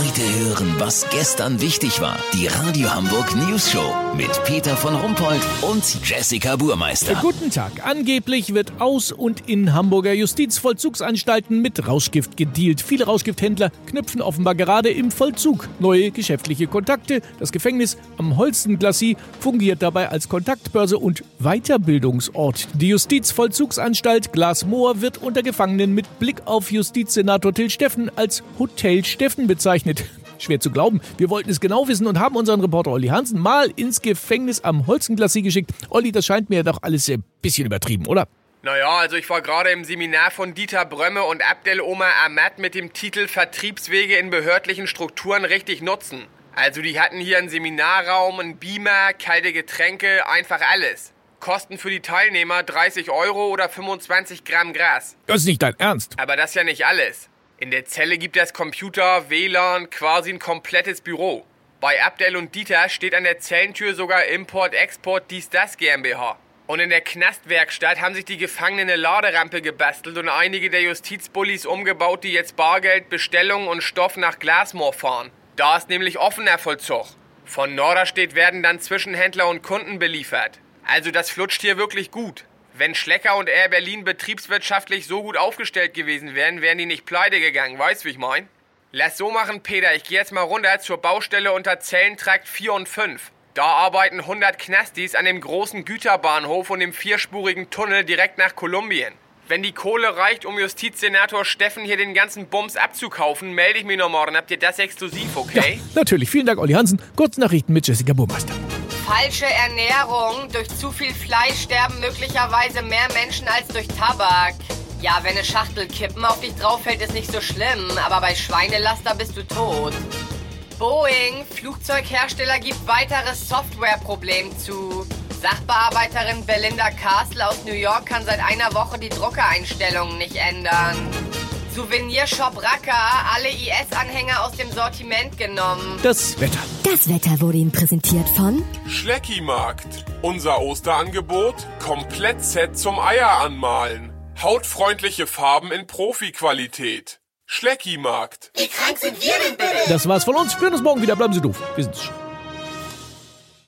Heute hören, was gestern wichtig war. Die Radio Hamburg News Show mit Peter von Rumpold und Jessica Burmeister. Guten Tag. Angeblich wird aus und in Hamburger Justizvollzugsanstalten mit Rauschgift gedealt. Viele Rauschgifthändler knüpfen offenbar gerade im Vollzug neue geschäftliche Kontakte. Das Gefängnis am Holstenglassie fungiert dabei als Kontaktbörse und Weiterbildungsort. Die Justizvollzugsanstalt Glasmoor wird unter Gefangenen mit Blick auf Justizsenator Till Steffen als Hotel Steffen bezeichnet. Schwer zu glauben. Wir wollten es genau wissen und haben unseren Reporter Olli Hansen mal ins Gefängnis am Holzenglassie geschickt. Olli, das scheint mir doch alles ein bisschen übertrieben, oder? Naja, also ich war gerade im Seminar von Dieter Brömme und Abdel Omar Ahmad mit dem Titel Vertriebswege in behördlichen Strukturen richtig nutzen. Also die hatten hier einen Seminarraum, einen Beamer, kalte Getränke, einfach alles. Kosten für die Teilnehmer 30 Euro oder 25 Gramm Gras. Das ist nicht dein Ernst. Aber das ist ja nicht alles. In der Zelle gibt es Computer, WLAN, quasi ein komplettes Büro. Bei Abdel und Dieter steht an der Zellentür sogar Import, Export, dies, das GmbH. Und in der Knastwerkstatt haben sich die Gefangenen eine Laderampe gebastelt und einige der Justizbullis umgebaut, die jetzt Bargeld, Bestellungen und Stoff nach Glasmoor fahren. Da ist nämlich offener Vollzug. Von Norderstedt werden dann Zwischenhändler und Kunden beliefert. Also das flutscht hier wirklich gut. Wenn Schlecker und Air Berlin betriebswirtschaftlich so gut aufgestellt gewesen wären, wären die nicht pleite gegangen, weißt wie ich mein? Lass so machen, Peter, ich gehe jetzt mal runter zur Baustelle unter Zellentrakt 4 und 5. Da arbeiten 100 Knastis an dem großen Güterbahnhof und dem vierspurigen Tunnel direkt nach Kolumbien. Wenn die Kohle reicht, um Justizsenator Steffen hier den ganzen Bums abzukaufen, melde ich mich noch morgen. Habt ihr das exklusiv, okay? Ja, natürlich. Vielen Dank, Olli Hansen. Kurznachrichten mit Jessica Burmeister. Falsche Ernährung. Durch zu viel Fleisch sterben möglicherweise mehr Menschen als durch Tabak. Ja, wenn eine Schachtel Kippen auf dich drauf fällt, ist nicht so schlimm, aber bei Schweinelaster bist du tot. Boeing, Flugzeughersteller, gibt weiteres Softwareproblem zu. Sachbearbeiterin Belinda Castle aus New York kann seit einer Woche die Druckereinstellungen nicht ändern. Souvenirshop Racker, alle IS-Anhänger aus dem Sortiment genommen. Das Wetter. Das Wetter wurde Ihnen präsentiert von Schleckimarkt. Unser Osterangebot: Komplett-Set zum Eier anmalen. Hautfreundliche Farben in Profi-Qualität. Schleckimarkt. Wie krank sind wir denn bitte? Das war's von uns. Wir hören uns morgen wieder. Bleiben Sie doof. Wir sind's schon.